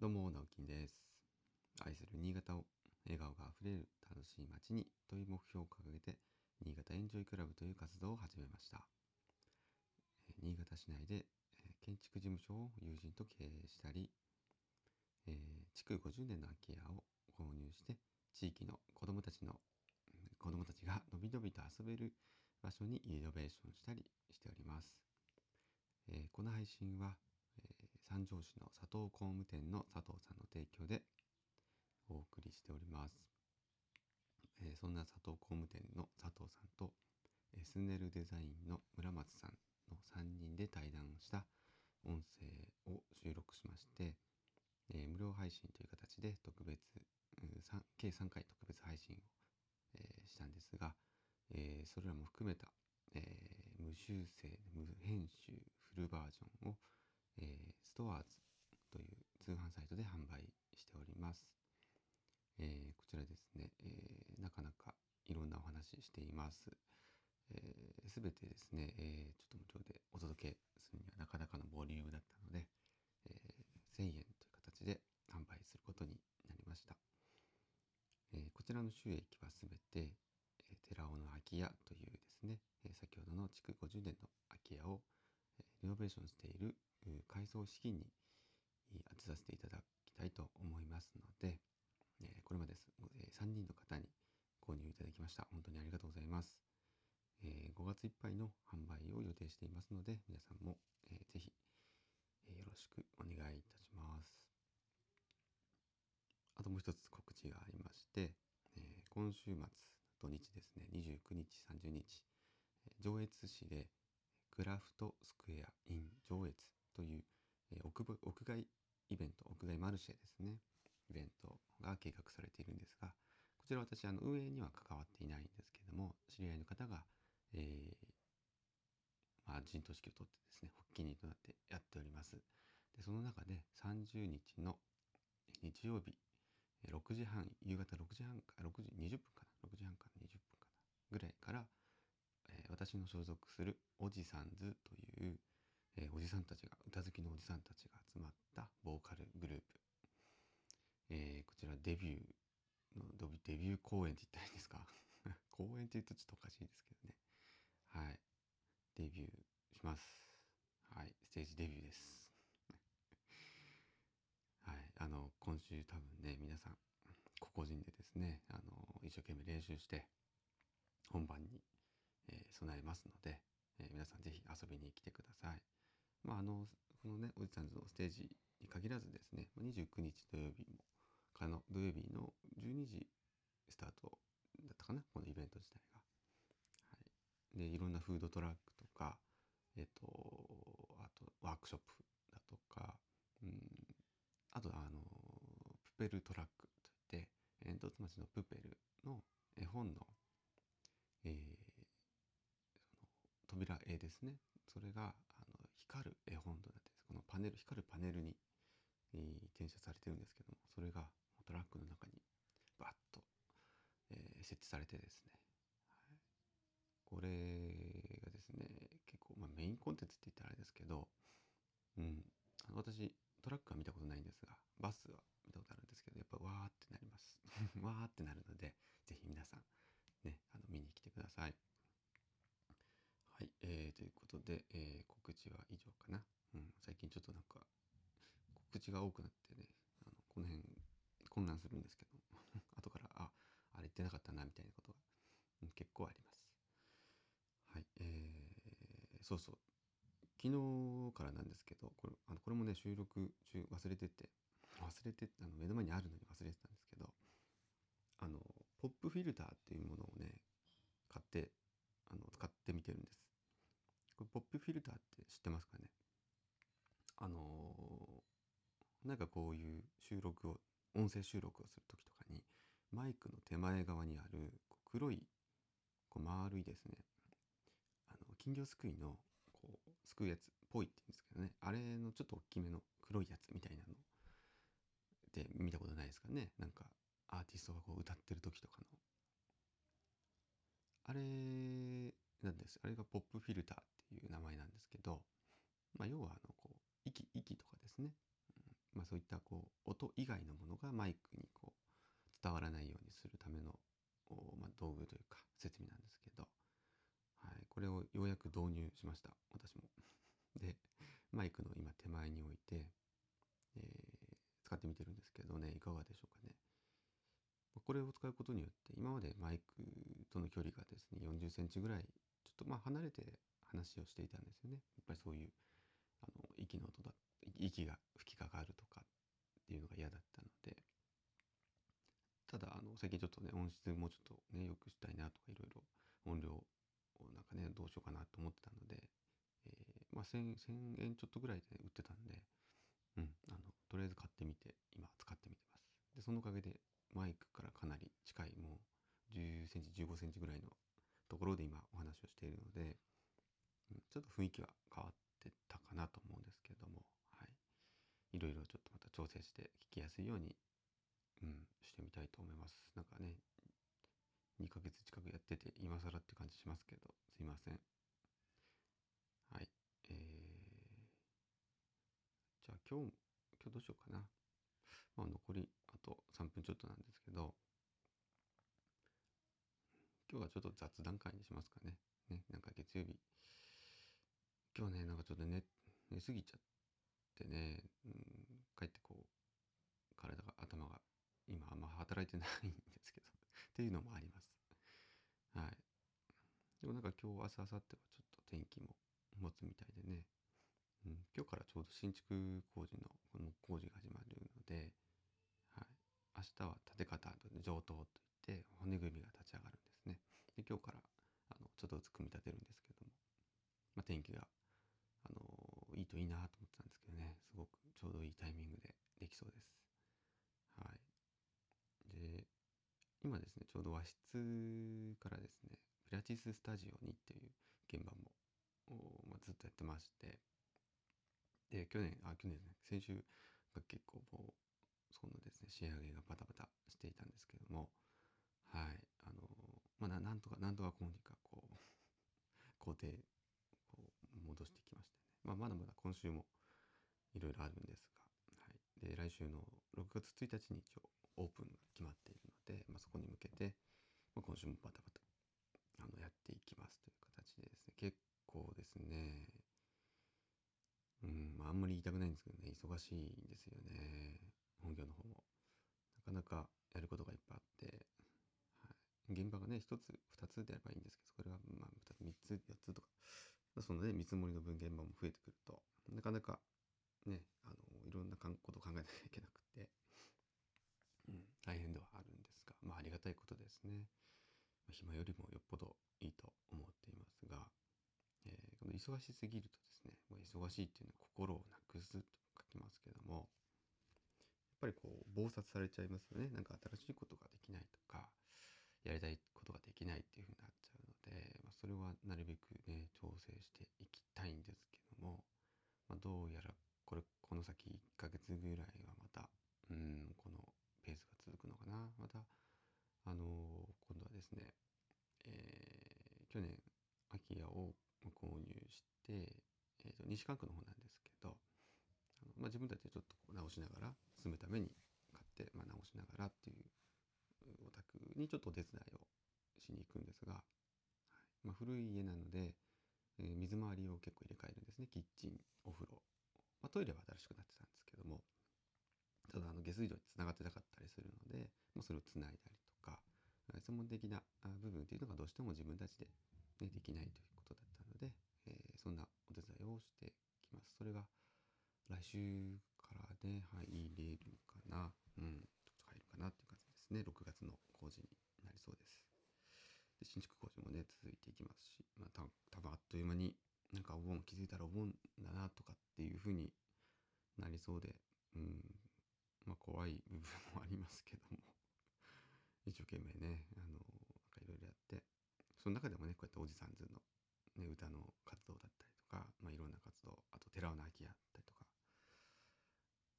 どうも、直樹です。愛する新潟を笑顔があふれる楽しい街にという目標を掲げて、新潟エンジョイクラブという活動を始めました。新潟市内で建築事務所を友人と経営したり、え築50年の空き家を購入して、地域の子どもたちの子どもたちがのびのびと遊べる場所にリノベーションしたりしております。えこの配信は、三条市の佐藤工務店の佐藤さんの提供でお送りしております。えーそんな佐藤工務店の佐藤さんとエスネルデザインの村松さんの3人で対談した音声を収録しまして、えー無料配信という形で特別、うんさん計3回特別配信を、えーしたんですが、えーそれらも含めた、えー無修正無編集フルバージョンを、えーストアーズという通販サイトで販売しております。えーこちらですね、えーなかなかいろんなお話しています。す、べ、てですね、えーちょっと無料でお届けするにはなかなかのボリュームだったので、えー1000円という形で販売することになりました。えーこちらの収益はすべて、えー寺尾の空き家というですね、えー先ほどの築50年の空き家を、えーリノベーションしている改装資金に当てさせていただきたいと思いますので、えこれまで、3人の方に購入いただきました。本当にありがとうございます。え5月いっぱいの販売を予定していますので、皆さんも、えーぜひ、えよろしくお願いいたします。あともう一つ告知がありまして、え今週末土日ですね、29日、30日、え上越市でクラフトスクエア in 上越という、え屋屋外イベント、屋外マルシェですね、イベントが計画されているんですが、こちら私、あの運営には関わっていないんですけれども、知り合いの方が、えーまあ、陣頭指揮を取ってですね、発起人となってやっております。で、その中で30日の日曜日、6時半、夕方6時半か、6時20分かな、6時半から20分かな、ぐらいから、えー私の所属するおじさんずという、えーおじさんたちが、歌好きのおじさんたちが集まったボーカルグループ、えーこちらデビューのデビュー公演って言ったらいいんですか？公演って言うとちょっとおかしいですけどね。はい。デビューします。はい。ステージデビューです。はい。あの、今週多分ね、皆さん、個々人でですね、あの、一生懸命練習して、本番に、えー備えますので、えー皆さんぜひ遊びに来てください。まあ、あの、このね、おじさんのステージに限らずですね、29日土曜日も、かの土曜日の12時スタートだったかな、このイベント自体が。はい。で、いろんなフードトラックとか、えっと、あとワークショップだとか、うん、あと、あの、プペルトラックといって、煙突町のプペルの絵本の、えーその扉絵ですね。それが、光る絵本となって、このパネル、光るパネルに、えー転写されてるんですけども、それがトラックの中にバッと、えー設置されてですね、はいこれがですね、結構、まあ、メインコンテンツって言ったらあれですけど、うん、私、トラックは見たことないんですが、バスは見たことあるんですけど、やっぱわーってなります。わーってなるので、ぜひ皆さん、ね、あの見に来てください。はい、えー、ということで、えー告知は以上かな。うん、最近ちょっとなんか、告知が多くなってね、あのこの辺混乱するんですけど、後から、あ、あれ言ってなかったな、みたいなことが、うん結構あります。はい、えー、そうそう。昨日からなんですけど、これあのこれもね、収録中忘れてて、忘れて、あの目の前にあるのに忘れてたんですけど、あの、ポップフィルターっていうものをね、買って、あの、使ってみてるんです。ポップフィルターって知ってますかね？あのーなんかこういう収録を、音声収録をする時とかに、マイクの手前側にある黒い、こう丸いですね、あの、金魚すくいの、こう、すくうやつっぽいって言うんですけどね、あれのちょっと大きめの黒いやつみたいなの。で見たことないですかね？なんか、アーティストがこう歌ってる時とかの。あれなんです。あれがポップフィルター。っいう名前なんですけど、まあ、要はあの、こう、息、息とかですね。うんまあ、そういったこう音以外のものがマイクにこう伝わらないようにするための、まあ、道具というか設備なんですけど、はい、これをようやく導入しました私も。でマイクの今手前に置いて、えー、使ってみてるんですけどねいかがでしょうかね。これを使うことによって今までマイクとの距離がですね40センチぐらいちょっとまあ離れて話をしていたんですよね。やっぱりそういうあの息の音だ息が吹きかかるとかっていうのが嫌だったので。ただあの最近ちょっとね音質もうちょっとね良くしたいなとかいろいろ音量をなんかねどうしようかなと思ってたので、えー、まあ 1000, 1000円ちょっとぐらいで、ね、売ってたんで、うん、あのとりあえず買ってみて今使ってみてます。でそのおかげでマイクからかなり近いもう10センチ15センチぐらいのところで今お話をしているので、ちょっと雰囲気は変わってたかなと思うんですけれども、はい、いろいろちょっとまた調整して聞きやすいように、うん、してみたいと思います。なんかね2ヶ月近くやってて今更って感じしますけど。すいません。はい。えー、じゃあ今日今日どうしようかな。まあ残りあと3分ちょっとなんですけど。今日はちょっと雑談会にしますかね。ね、なんか月曜日。今日ね、なんかちょっと寝、寝すぎちゃってね、うん、帰ってこう、体が、頭が、今あんま働いてないんですけど っていうのもあります。はい。でもなんか今日、明日、明後日はちょっと天気も持つみたいでね、うん、今日からちょうど新築工事の、この工事が始まるので、はい。明日は建て方と上等といって骨組みが立ち上がるんですね。で今日からあのちょっとずつ組み立てるんですけども、まあ、天気が、といいなと思ってたんですけどね。すごくちょうどいいタイミングでできそうです。はい、で今ですねちょうど和室からですねピラティススタジオにっていう現場も、まあ、ずっとやってまして。で去年あ去年ですね先週が結構もうそのですね仕上げがバタバタしていたんですけども。はい。あのまあなんとかなんとかこうにかこう工程こう戻してま、あ、まだまだ今週もいろいろあるんですが、はい、で来週の6月1日に一応オープンが決まっているので、まあ、そこに向けて、まあ、今週もバタバタあのやっていきますという形でですね。結構ですね。うん、あ、んまり言いたくないんですけどね。忙しいんですよね。本業の方も。なかなかやることがいっぱいあって現場がね、1つ、2つであればいいんですけど、それはまあ3つ、4つとか、そのね、見積もりの分現場も増えてくると、なかなかね、あの、いろんなことを考えなきゃいけなくて、うん、大変ではあるんですが、まあありがたいことですね。暇よりもよっぽどいいと思っていますが、えー、この忙しすぎるとですね、まあ、忙しいっていうのは心をなくすと書きますけども、やっぱりこう、忙殺されちゃいますよね。なんか新しいことができないとか、やりたいなるべくね調整していきたいんですけども、まあ、どうやらこれこの先1ヶ月ぐらいはまたうんこのペースが続くのかな。またあのー、今度はですね、えー、去年空き家を購入して、えー、と西関区の方なんですけどあの、まあ、自分たちでちょっと直しながら住むために買って、まあ、直しながらっていうお宅にちょっとお手伝いをしに行くんですが、まあ、古い家なので、えー、水回りを結構入れ替えるんですね。キッチンお風呂、まあ、トイレは新しくなってたんですけども。ただあの下水道につながってなかったりするので、まあ、それをつないだりとか専門的な部分っていうのがどうしても自分たちで、ね、できないということだったので、えー、そんなお手伝いをしてきます。それが来週からね入れるかな。うんちょっと入るかなっていう感じですね。6月の工事になりそうです。新築工事もね続いていきますし、まあ、た多分あっという間になんかお盆気づいたらお盆だなとかっていう風になりそうでうんまあ怖い部分もありますけども 一生懸命ねあのなんかいろいろやってその中でもねこうやっておじさんずの、ね、歌の活動だったりとか、まあ、いろんな活動あと寺尾の空き家だったりとか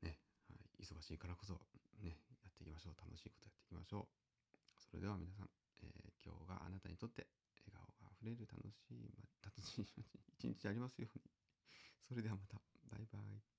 ね、はい、忙しいからこそねやっていきましょう。楽しいことやっていきましょう。それでは皆さん、なたにとって笑顔があふれる楽しい、ま、楽しい 一日でありますように。それではまた。バイバイ。